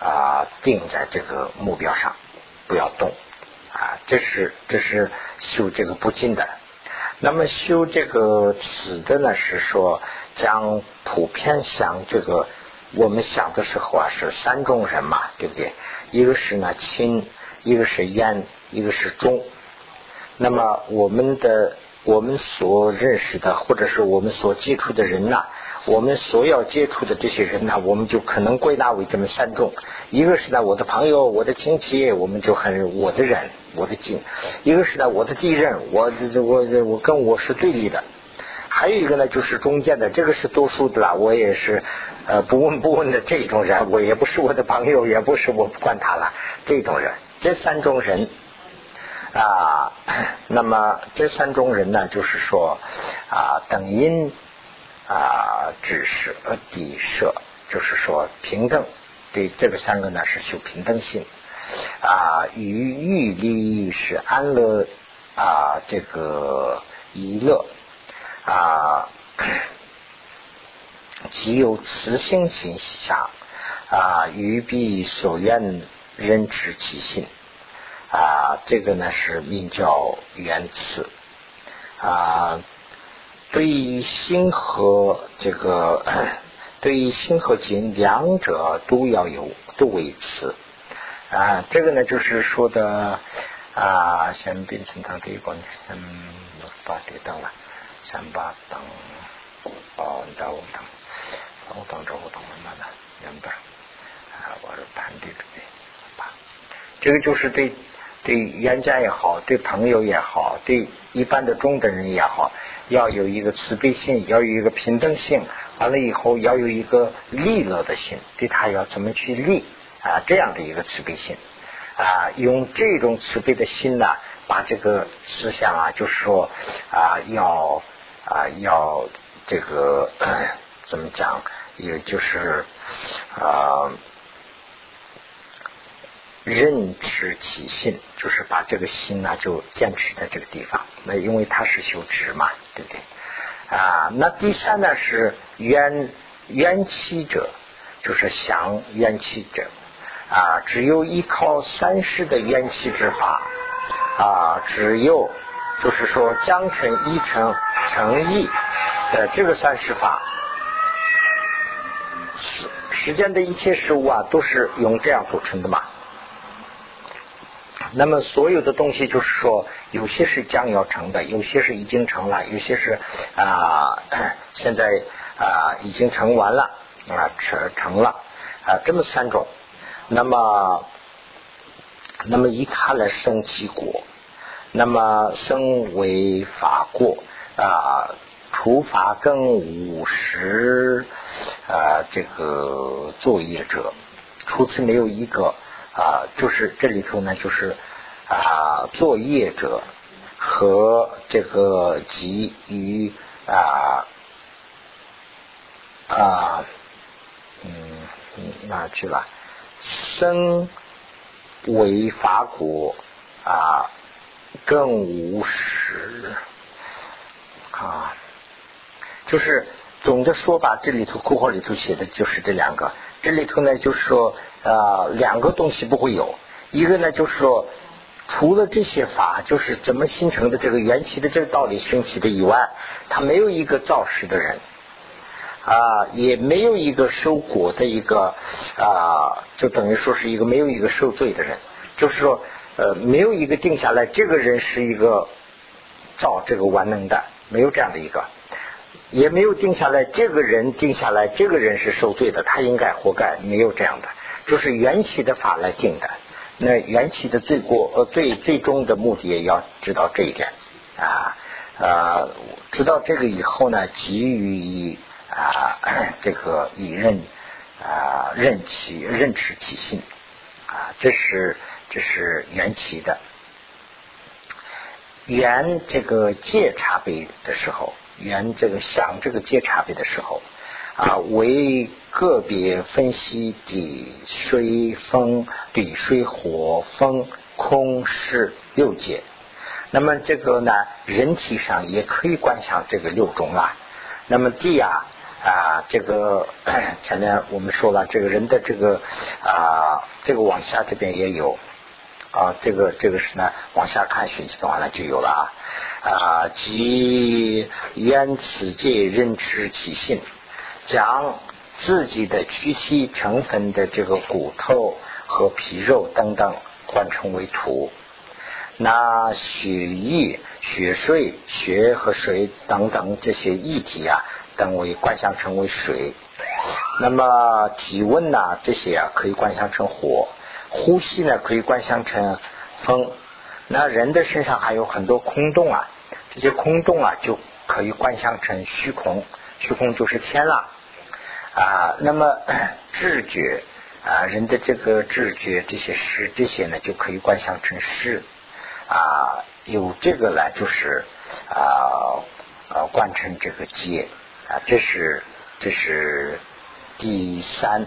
啊定在这个目标上，不要动啊，这是这是修这个不净的。那么修这个此的呢，是说将普遍想这个我们想的时候啊，是三种人嘛，对不对？一个是呢亲，一个是冤，一个是忠。那么我们的我们所认识的，或者是我们所接触的人呐，我们所要接触的这些人呐，我们就可能归纳为这么三种：一个是呢我的朋友、我的亲戚，我们就很我的人、我的近；一个是呢我的敌人，我这我我跟我是对立的；还有一个呢就是中间的，这个是多数的啦，我也是呃不问不问的这种人，我也不是我的朋友，也不是我不管他了这种人，这三种人。啊，那么这三种人呢，就是说啊，等因啊，只是呃底舍，就是说平等。对这个三个呢，是修平等心啊，与欲利是安乐啊，这个一乐啊，即有慈心心下啊，于必所愿人持其心。这个呢是名叫原词。啊，对于心和这个，对于心和经两者都要有都为词。啊，这个呢就是说的啊，先变成它这一个三八的等了，三八等哦，你在我等，我等着我等慢慢的，两本啊，我是盘对准备八，这个就是对。对冤家也好，对朋友也好，对一般的中等人也好，要有一个慈悲心，要有一个平等性，完了以后要有一个利乐的心，对他要怎么去利啊？这样的一个慈悲心啊，用这种慈悲的心呢，把这个思想啊，就是说啊，要啊要这个怎么讲，也就是啊。认知其心，就是把这个心呢，就坚持在这个地方。那因为它是修直嘛，对不对？啊，那第三呢是冤冤气者，就是降冤气者啊。只有依靠三世的冤气之法啊，只有就是说将成一成成义的这个三世法世间的一切事物啊，都是用这样组成的嘛。那么所有的东西就是说，有些是将要成的，有些是已经成了，有些是啊 现在啊已经成完了啊成成了啊这么三种。那么那么一看了生其果，那么生为法过啊，除法更五十啊这个作业者，除此没有一个。啊，就是这里头呢，就是啊，作业者和这个及于啊啊嗯哪去了？生为法果啊，更无实啊，就是总的说吧，这里头括号里头写的就是这两个。这里头呢，就是说。啊，两个东西不会有，一个呢就是说，除了这些法，就是怎么形成的这个缘起的这个道理升起的以外，他没有一个造世的人，啊，也没有一个收果的一个啊，就等于说是一个没有一个受罪的人，就是说，呃，没有一个定下来，这个人是一个造这个万能的，没有这样的一个，也没有定下来，这个人定下来，这个人是受罪的，他应该活该，没有这样的。就是缘起的法来定的，那缘起的最过呃最最终的目的也要知道这一点。啊呃知道这个以后呢，急于啊 这个以任啊任其任持其性啊，这是这是缘起的。缘这个戒茶杯的时候，缘这个想这个戒茶杯的时候。啊，为个别分析地水风、地水火风空是六界。那么这个呢，人体上也可以观想这个六种啊。那么地啊啊，这个 前面我们说了，这个人的这个啊，这个往下这边也有啊，这个这个是呢，往下看学习的话呢就有了啊啊，即缘此界人之其性。将自己的躯体成分的这个骨头和皮肉等等换成为土，那血液、血水、血和水等等这些液体啊，等为观想成为水。那么体温呐，这些啊可以观想成火；呼吸呢，可以观想成风。那人的身上还有很多空洞啊，这些空洞啊就可以观想成虚空，虚空就是天了。啊，那么 知觉啊，人的这个知觉，这些事，这些呢，就可以观想成事啊。有这个呢，就是啊啊，观成这个界啊。这是这是第三，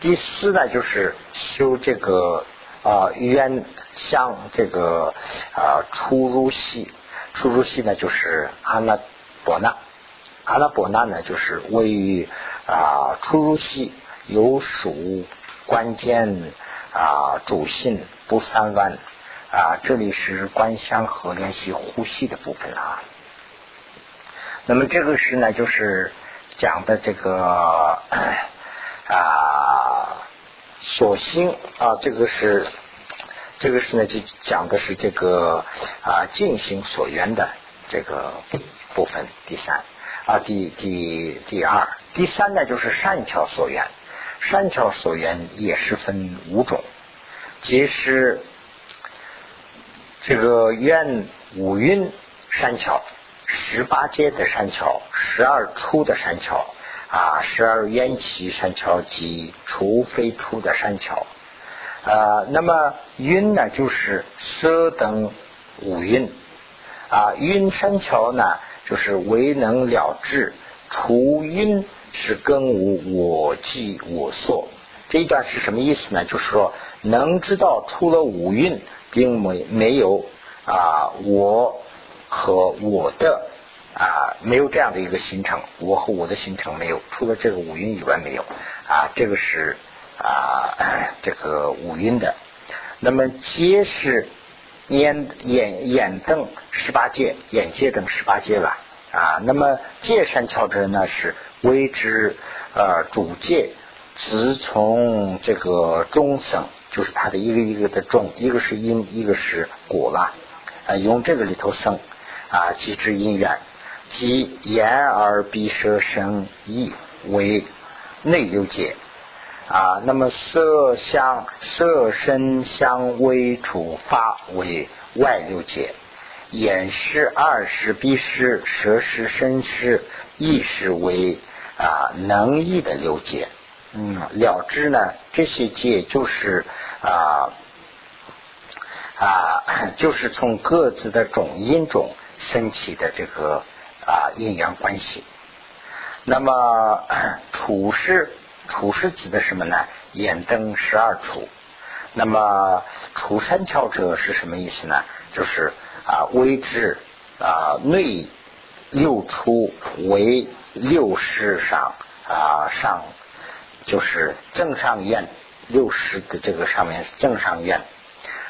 第四呢，就是修这个啊缘相这个啊出入系，出入系呢，就是阿那波那，阿拉伯那呢，就是位于。啊，出入息有属关键啊，主性不三弯啊，这里是观相和联系呼吸的部分啊。那么这个是呢，就是讲的这个啊，所心啊，这个是这个是呢，就讲的是这个啊，进行所缘的这个部分。第三啊，第第第二。第三呢，就是善巧所缘，善巧所缘也是分五种，即是这个愿五蕴善巧，十八阶的善巧，十二出的善巧啊，十二缘起善巧及除非出的善巧啊。那么蕴呢，就是色等五蕴啊，蕴善巧呢，就是唯能了智除因。是更无我即我所，这一段是什么意思呢？就是说，能知道除了五蕴，并没没有啊我和我的啊没有这样的一个形成，我和我的形成没有，除了这个五蕴以外没有啊，这个是啊 这个五蕴的。那么皆是眼眼眼瞪十八界，眼界等十八界了。啊，那么界善巧者呢是为之呃主界直从这个中生，就是它的一个一个的中，一个是因，一个是果了，啊，用这个里头生，啊，即知因缘，即眼耳鼻舌身意为内六界，啊，那么色香色身香味触法为外六界。眼识、耳识、鼻识、舌识、身识、意识为啊能意的六界，嗯，了知呢这些界就是啊啊就是从各自的种因种升起的这个啊阴阳关系。那么处是处是指的什么呢？眼灯十二处。那么除三窍者是什么意思呢？就是。啊，微至啊内六出为六识上啊上，就是正上院六识的这个上面是正上院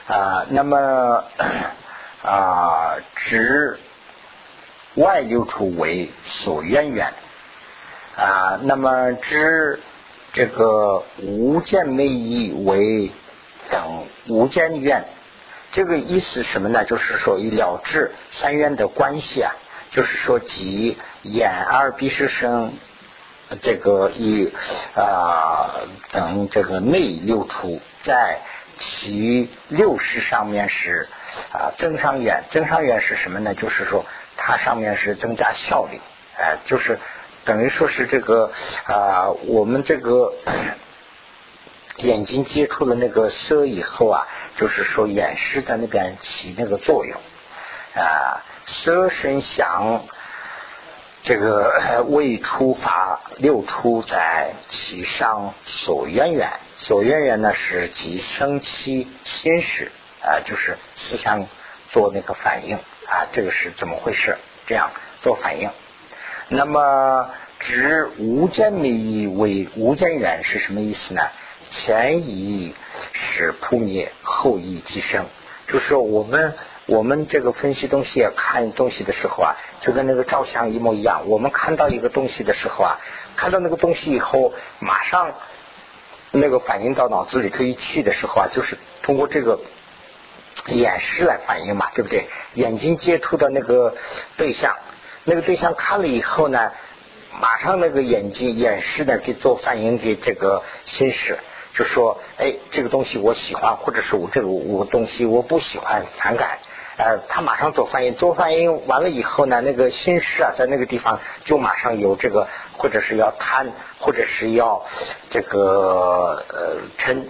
啊，那么 啊直外六出为所渊源啊，那么指这个无间没意为等无间愿。这个意思什么呢？就是说以了知三元的关系啊，就是说即眼耳鼻舌身这个以啊等这个内六出，在其六识上面是啊增上缘，增上缘是什么呢？就是说它上面是增加效率，哎，就是等于说是这个啊我们这个。眼睛接触了那个色以后啊，就是说眼识在那边起那个作用啊，色声想这个未出法六出在其上所渊源，所渊源呢是即生起心识啊，就是思想做那个反应啊，这个是怎么回事？这样做反应。那么指无间密为无间缘是什么意思呢？前一是扑灭，后一即生，就是我们我们这个分析东西看东西的时候啊，就跟那个照相一模一样。我们看到一个东西的时候啊，看到那个东西以后，马上那个反应到脑子里头一去的时候啊，就是通过这个眼识来反应嘛，对不对？眼睛接触的那个对象，那个对象看了以后呢，马上那个眼睛眼识呢给做反应给这个心事。就说，哎，这个东西我喜欢，或者是我这个我东西我不喜欢，反感，呃，他马上做反应，做反应完了以后呢，那个心事啊，在那个地方就马上有这个，或者是要贪，或者是要这个呃嗔，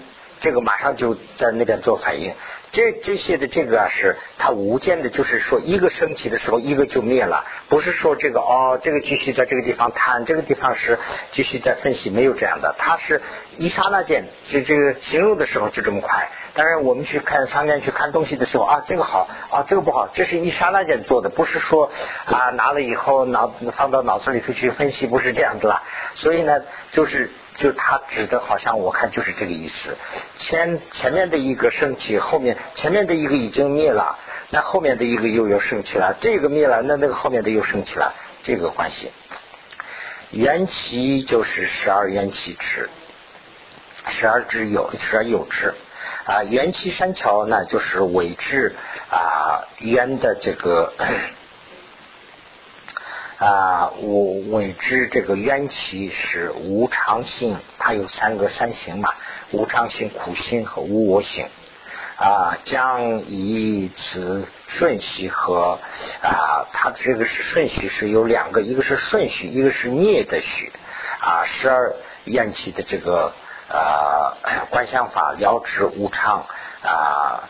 这个马上就在那边做反应。这这些的这个啊，是它无间的，就是说一个升起的时候，一个就灭了，不是说这个哦，这个继续在这个地方谈，这个地方是继续在分析，没有这样的，它是一刹那间，这这个形容的时候就这么快。当然，我们去看商店去看东西的时候啊，这个好啊，这个不好，这是一刹那间做的，不是说啊拿了以后脑放到脑子里头去分析，不是这样子了。所以呢，就是。就他指的，好像我看就是这个意思。前前面的一个升起，后面前面的一个已经灭了，那后面的一个又要升起了。这个灭了，那那个后面的又升起了，这个关系。元气就是十二元气支，十二之有，十二有之啊。元气三桥呢，就是尾支啊元的这个。啊，我谓之这个冤起是无常性，它有三个三行嘛，无常性、苦性和无我性。啊，将以此顺序和啊，它这个是顺序是有两个，一个是顺序，一个是孽的序。啊，十二怨气的这个呃观想法了知无常啊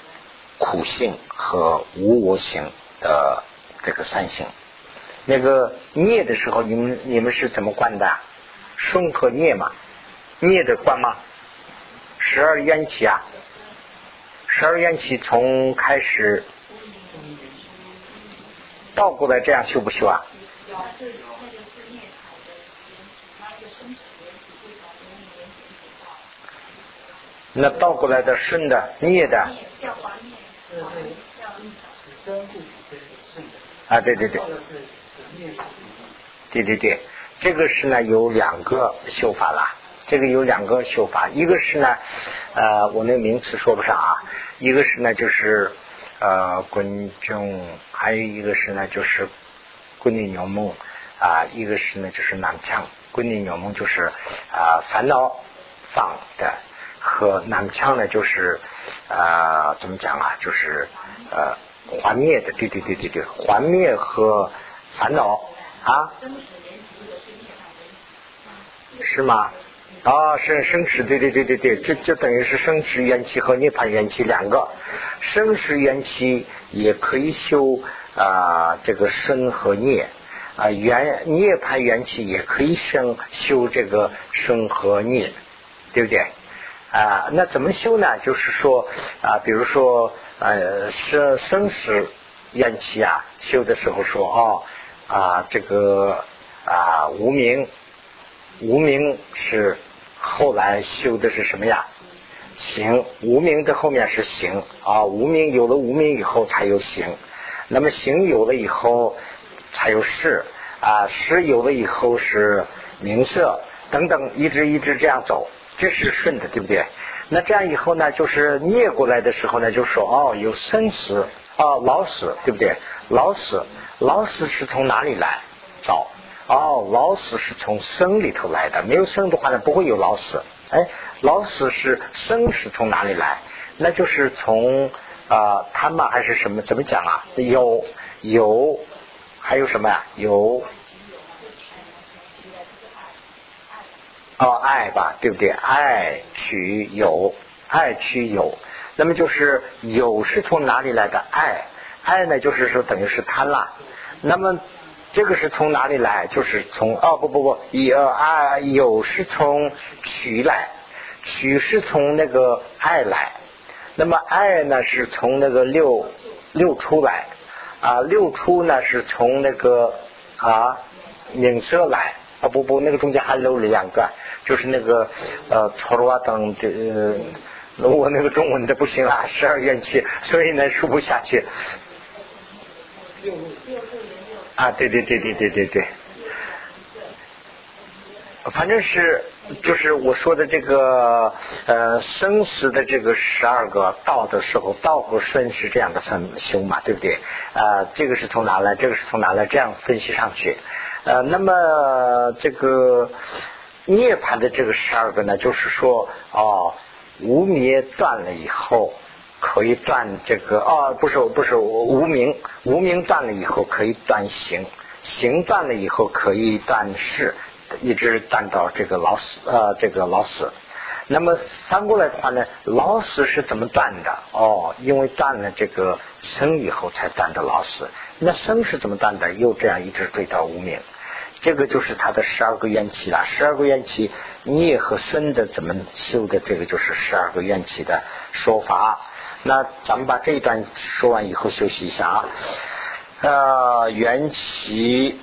苦性和无我性的这个三行。那个孽的时候，你们你们是怎么观的？顺和孽嘛，孽的观吗？十二缘起啊，十二缘起从开始倒过来这样修不修啊？那倒过来的顺的孽的。啊，对对对。对对对，这个是呢有两个修法啦。这个有两个修法，一个是呢，呃，我那名词说不上啊，一个是呢就是呃滚中，还有一个是呢就是滚内牛梦。啊，一个是呢就是南腔，滚内牛梦就是啊烦恼放的，和南腔呢就是啊怎么讲啊，就是呃幻灭的，对对对对对，幻灭和烦恼啊。是吗？啊，生生死，对对对对对，这这等于是生死元气和涅槃元气两个。生死元气也可以修啊，这个生和涅啊，元涅槃元气也可以生修这个生和涅，对不对？啊，那怎么修呢？就是说啊，比如说呃，生生死元气啊，修的时候说哦啊，这个啊无名。无名是后来修的是什么呀？行，无名的后面是行啊。无名有了无名以后才有行，那么行有了以后才有事啊，事有了以后是名色等等，一直一直这样走，这是顺的，对不对？那这样以后呢，就是逆过来的时候呢，就说哦，有生死啊，老死，对不对？老死，老死是从哪里来？找。哦，老死是从生里头来的，没有生的话呢，不会有老死。哎，老死是生是从哪里来？那就是从啊，贪嘛还是什么？怎么讲啊？有有，还有什么呀？有哦，爱吧，对不对？爱取有，爱取有，那么就是有是从哪里来的？爱，爱呢，就是说等于是贪啦。那么。这个是从哪里来？就是从哦不不不，有啊有是从取来，取是从那个爱来，那么爱呢是从那个六六出来啊六出呢是从那个啊名色来啊不不那个中间还漏了两个，就是那个呃陀罗等的，我那个中文的不行啊，十二元气，所以呢说不下去。啊，对对对对对对对，反正是就是我说的这个呃生死的这个十二个道的时候，道和生是这样的分修嘛，对不对？啊，这个是从哪来？这个是从哪来？这样分析上去。呃，那么这个涅槃的这个十二个呢，就是说哦，无灭断了以后。可以断这个哦，不是不是无名，无名断了以后可以断行，行断了以后可以断事，一直断到这个老死呃这个老死。那么翻过来的话呢，老死是怎么断的？哦，因为断了这个生以后才断的老死。那生是怎么断的？又这样一直追到无名，这个就是他的十二个元气了。十二个元气孽和生的怎么修的？这个就是十二个元气的说法。那咱们把这一段说完以后休息一下啊。呃，缘起，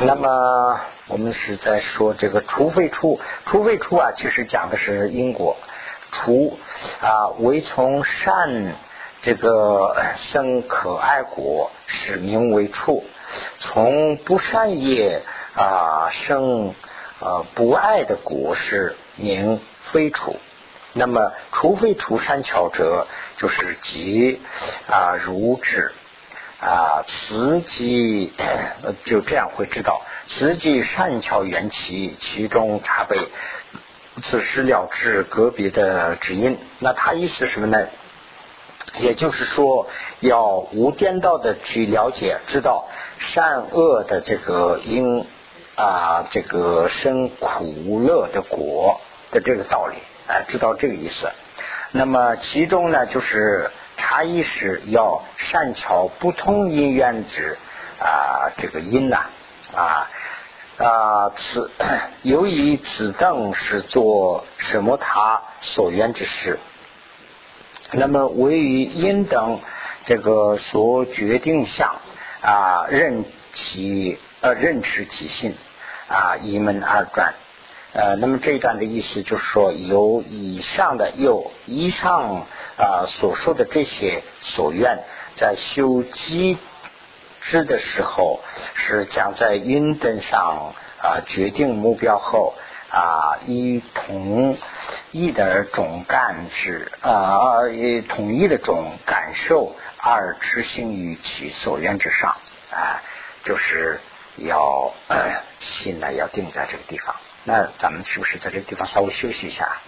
那么我们是在说这个除非出，除非出啊，其实讲的是因果。除啊，为从善这个生可爱果，使名为处；从不善业啊生呃不爱的果，是名非处。那么，除非除善巧者，就是即啊如智啊，此即就这样会知道，慈即善巧缘起，其中茶杯，此时了知个别的指因。那他意思什么呢？也就是说，要无颠倒的去了解，知道善恶的这个因啊，这个生苦乐的果的这个道理。哎，知道这个意思。那么其中呢，就是茶艺是要善巧不同因缘之啊，这个因呐啊啊，此由于此等是做什么他所愿之事。那么为于因等这个所决定相啊，任其呃任持其性啊，一门而转。呃那么这一段的意思就是说由以上的又以上啊所说的这些所愿在修机制的时候是将在云灯上啊决定目标后啊以同一的种干事啊以统一的种感受而执行于其所愿之上啊就是要呃心呢要定在这个地方。那咱们是不是在这个地方稍微休息一下？